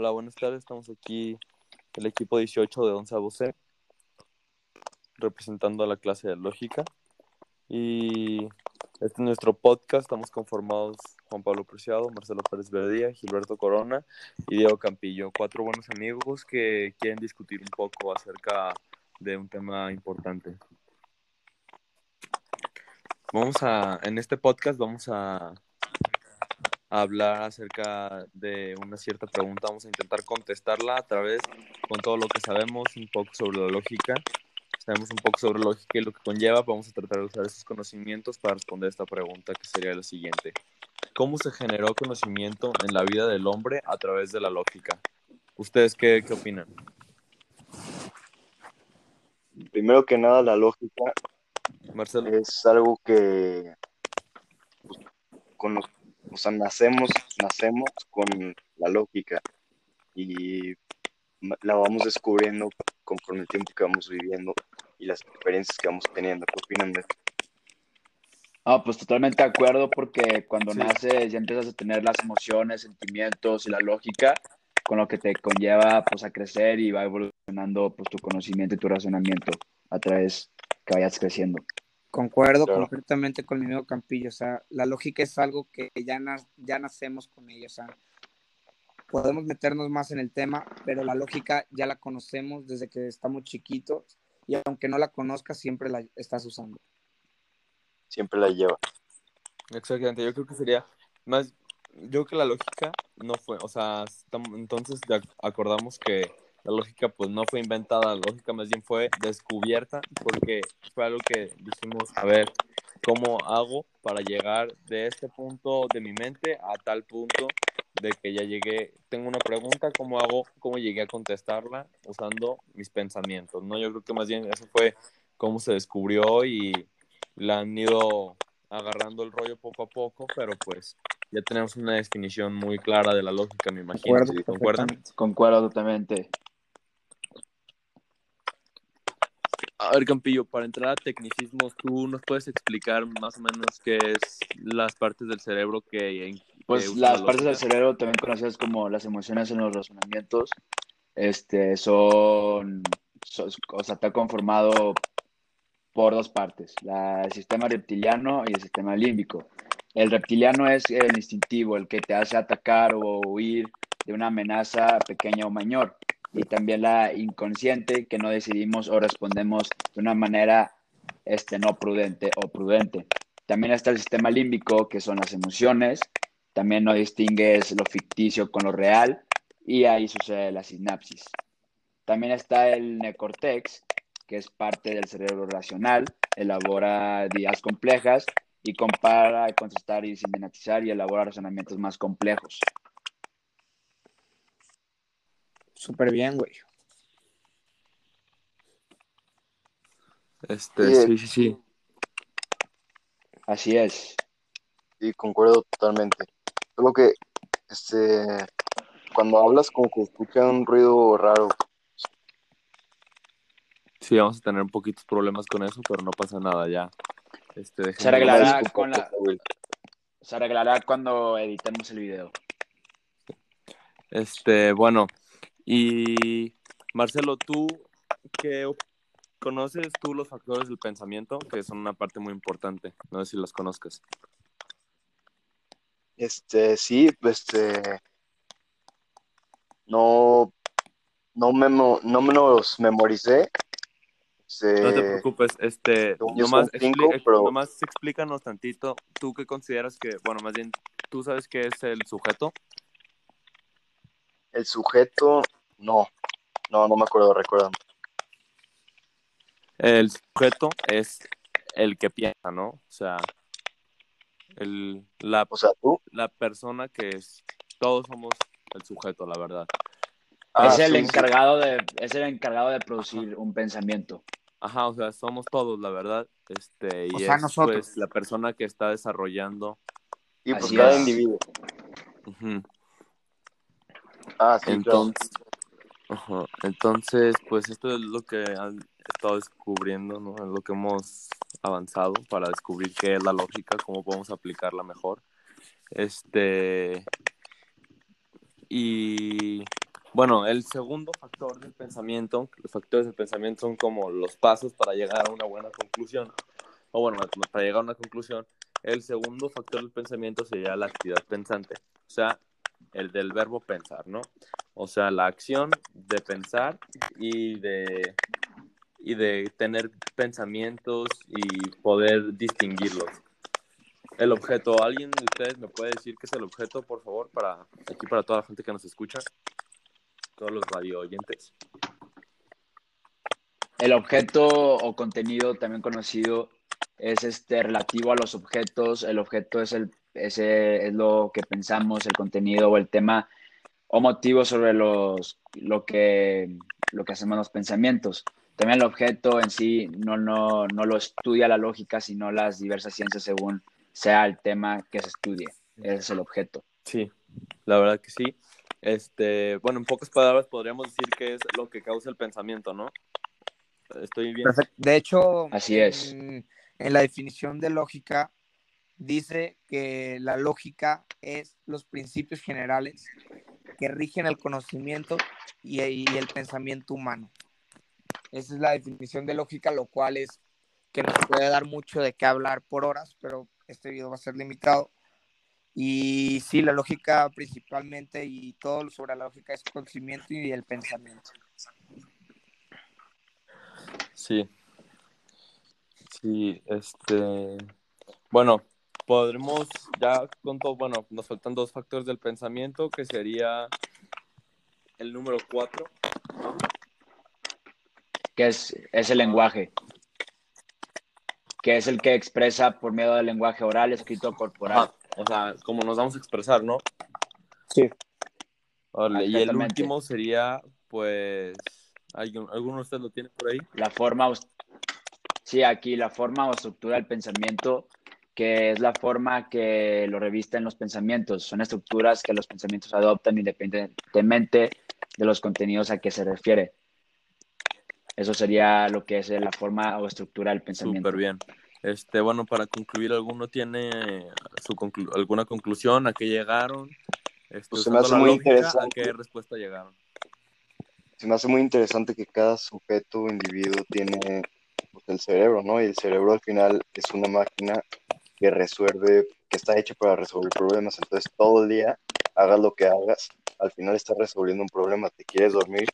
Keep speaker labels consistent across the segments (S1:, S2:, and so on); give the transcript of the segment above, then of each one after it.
S1: Hola, buenas tardes. Estamos aquí el equipo 18 de Once Buse, representando a la clase de lógica. Y este es nuestro podcast. Estamos conformados Juan Pablo Preciado, Marcelo Pérez Verdía, Gilberto Corona y Diego Campillo. Cuatro buenos amigos que quieren discutir un poco acerca de un tema importante. Vamos a, en este podcast vamos a hablar acerca de una cierta pregunta. Vamos a intentar contestarla a través, con todo lo que sabemos, un poco sobre la lógica. Sabemos un poco sobre lógica y lo que conlleva. Vamos a tratar de usar esos conocimientos para responder esta pregunta, que sería la siguiente. ¿Cómo se generó conocimiento en la vida del hombre a través de la lógica? ¿Ustedes qué, qué opinan?
S2: Primero que nada, la lógica
S1: Marcelo.
S2: es algo que pues, con, o sea, nacemos, nacemos con la lógica y la vamos descubriendo conforme el tiempo que vamos viviendo y las experiencias que vamos teniendo. ¿Qué opinan de esto?
S3: Ah, pues totalmente de acuerdo porque cuando
S1: Sí.
S3: naces ya empiezas a tener las emociones, sentimientos y la lógica con lo que te conlleva pues a crecer y va evolucionando pues tu conocimiento y tu razonamiento a través que vayas creciendo.
S4: Concuerdo
S2: Claro.
S4: completamente con mi amigo Campillo. O sea, la lógica es algo que ya, na- ya nacemos con ella. O sea, podemos meternos más en el tema, pero la lógica ya la conocemos desde que estamos chiquitos y aunque no la conozcas, siempre la estás usando.
S2: Siempre la lleva.
S1: Exactamente, yo creo que sería más, yo creo que la lógica no fue, o sea, entonces acordamos que la lógica pues no fue inventada, la lógica más bien fue descubierta porque fue algo que dijimos, a ver, ¿cómo hago para llegar de este punto de mi mente a tal punto de que ya llegué, tengo una pregunta, ¿cómo hago, cómo llegué a contestarla usando mis pensamientos? ¿no? Yo creo que más bien eso fue cómo se descubrió y la han ido agarrando el rollo poco a poco, pero pues ya tenemos una definición muy clara de la lógica, me imagino.
S4: Concuerdo
S1: ¿Sí? ¿Concuerdan?
S3: Concuerdo totalmente.
S1: A ver, Campillo, para entrar a tecnicismos, ¿tú nos puedes explicar más o menos qué es las partes del cerebro que... que
S3: Pues las
S1: la
S3: partes del cerebro, también conocidas como las emociones en los razonamientos, este, son, son- o sea, está conformado por dos partes, la- el sistema reptiliano y el sistema límbico. El reptiliano es el instintivo, el que te hace atacar o huir de una amenaza pequeña o mayor. Y también la inconsciente, que no decidimos o respondemos de una manera este, no prudente o prudente. También está el sistema límbico, que son las emociones. También no distingues lo ficticio con lo real. Y ahí sucede la sinapsis. También está el neocortex, que es parte del cerebro racional, elabora ideas complejas y compara, contrastar y sintetizar y elabora razonamientos más complejos.
S4: Súper bien, güey.
S1: Este,
S2: Sí.
S1: sí, sí, sí.
S3: Así es.
S2: Sí, concuerdo totalmente. Solo que, este, cuando hablas como que escucha un ruido raro.
S1: Sí, vamos a tener un poquitos problemas con eso, pero no pasa nada ya. Este,
S3: Se arreglará con la-. Se arreglará cuando editemos el video.
S1: Este, bueno, y Marcelo, ¿tú qué conoces tú los factores del pensamiento? Que son una parte muy importante. No sé si los conozcas.
S2: Este, sí, este, no, no, memo, no me los memoricé. Este,
S1: No te preocupes, este, nomás,
S2: cinco, pero-
S1: nomás explícanos tantito, ¿tú qué consideras que, bueno, más bien, tú sabes qué es el sujeto?
S2: el sujeto, no, no, no me acuerdo, recuerdan.
S1: El sujeto es el que piensa, ¿no? O sea, el, la,
S2: O sea, tú.
S1: la persona que es, todos somos el sujeto, la verdad.
S2: Ah,
S3: es el
S2: sí, sí.
S3: encargado de, es el encargado de producir un pensamiento.
S1: Ajá, o sea, somos todos, la verdad. Este, y
S4: O sea,
S1: es
S4: nosotros.
S1: pues la persona que está desarrollando.
S2: Sí, pues
S3: Así
S2: cada
S3: es.
S2: individuo.
S1: Ujú.
S2: Ah, sí, claro.
S1: Entonces, ajá, entonces, pues esto es lo que han estado descubriendo, ¿no? Es lo que hemos avanzado para descubrir qué es la lógica, cómo podemos aplicarla mejor. Este, y Bueno, el segundo factor del pensamiento, los factores del pensamiento son como los pasos para llegar a una buena conclusión. O bueno, para llegar a una conclusión, el segundo factor del pensamiento sería la actividad pensante, o sea, el del verbo pensar, ¿no? O sea, la acción de pensar y de, y de tener pensamientos y poder distinguirlos. El objeto, ¿alguien de ustedes me puede decir qué es el objeto, por favor, para aquí para toda la gente que nos escucha? Todos los radio oyentes.
S3: El objeto o contenido, también conocido, es este relativo a los objetos. El objeto es, el, ese, es lo que pensamos, el contenido o el tema o motivo sobre los, lo, que, lo que hacemos los pensamientos. También el objeto en sí no, no, no lo estudia la lógica, sino las diversas ciencias según sea el tema que se estudie. Ese es el objeto.
S1: Sí, la verdad que sí. Este, bueno, en pocas palabras podríamos decir que es lo que causa el pensamiento, ¿no? Estoy bien.
S4: Perfecto. De hecho,
S3: Así es.
S4: En, en la definición de lógica dice que la lógica es los principios generales que rigen el conocimiento y, el pensamiento humano. Esa es la definición de lógica, lo cual es que nos puede dar mucho de qué hablar por horas, pero este video va a ser limitado. Y sí, la lógica principalmente y todo sobre la lógica es conocimiento y el pensamiento.
S1: Sí. Sí, este. Bueno, podremos ya con todo. Bueno, nos faltan dos factores del pensamiento, que sería el número cuatro.
S3: que es, es el lenguaje, que es el que expresa por medio del lenguaje oral, escrito, corporal.
S1: Ajá, O sea, como nos vamos a expresar, ¿no?
S4: Sí.
S1: Y el último sería, pues. ¿alguien- ¿Alguno de ustedes lo tiene por ahí?
S3: La forma, sí, aquí la forma o estructura del pensamiento, que es la forma que lo revisten los pensamientos. Son estructuras que los pensamientos adoptan independientemente de los contenidos a que se refiere. Eso sería lo que es la forma o estructura del pensamiento.
S1: Súper bien. Este, bueno, para concluir, ¿alguno tiene su conclu- alguna conclusión? ¿A qué llegaron? Este,
S2: Pues se me hace muy
S1: lógica, ¿A
S2: interesante.
S1: qué respuesta llegaron?
S2: Se me hace muy interesante que cada sujeto o individuo tiene pues, el cerebro, ¿no? Y el cerebro al final es una máquina que resuelve, que está hecha para resolver problemas. Entonces, todo el día, hagas lo que hagas, al final estás resolviendo un problema. Te quieres dormir,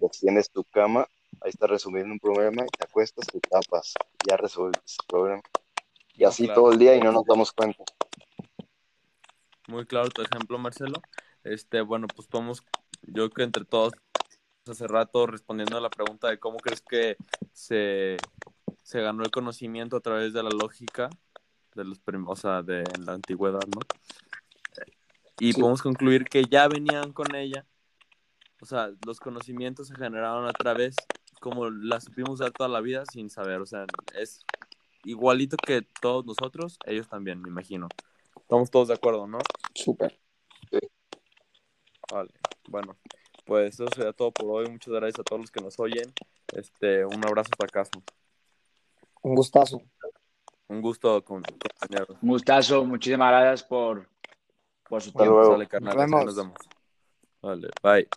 S2: extiendes tu cama, ahí estás resolviendo un problema y te acuestas, te tapas, ya resolviste el problema. Y así
S1: claro.
S2: todo el día y no nos damos cuenta.
S1: Muy claro tu ejemplo, Marcelo. Este, bueno, pues podemos, yo creo que entre todos, hace rato respondiendo a la pregunta de cómo crees que se, se ganó el conocimiento a través de la lógica de los o sea, de la antigüedad, ¿no? Y
S4: Sí.
S1: podemos concluir que ya venían con ella, o sea, los conocimientos se generaron a través, como la supimos dar toda la vida sin saber, o sea, es igualito que todos nosotros, ellos también, me imagino. Estamos todos de acuerdo, ¿no?
S4: Súper.
S1: Vale, bueno, pues eso sería todo por hoy. Muchas gracias a todos los que nos oyen. Este, un abrazo hasta casa.
S4: Un gustazo.
S1: Un gusto con compañeros.
S3: Un gustazo, muchísimas gracias por, por su
S2: Hasta
S3: tiempo.
S2: luego.
S1: Sale, carnal,
S4: Nos vemos.
S1: nos vemos. Vale, bye.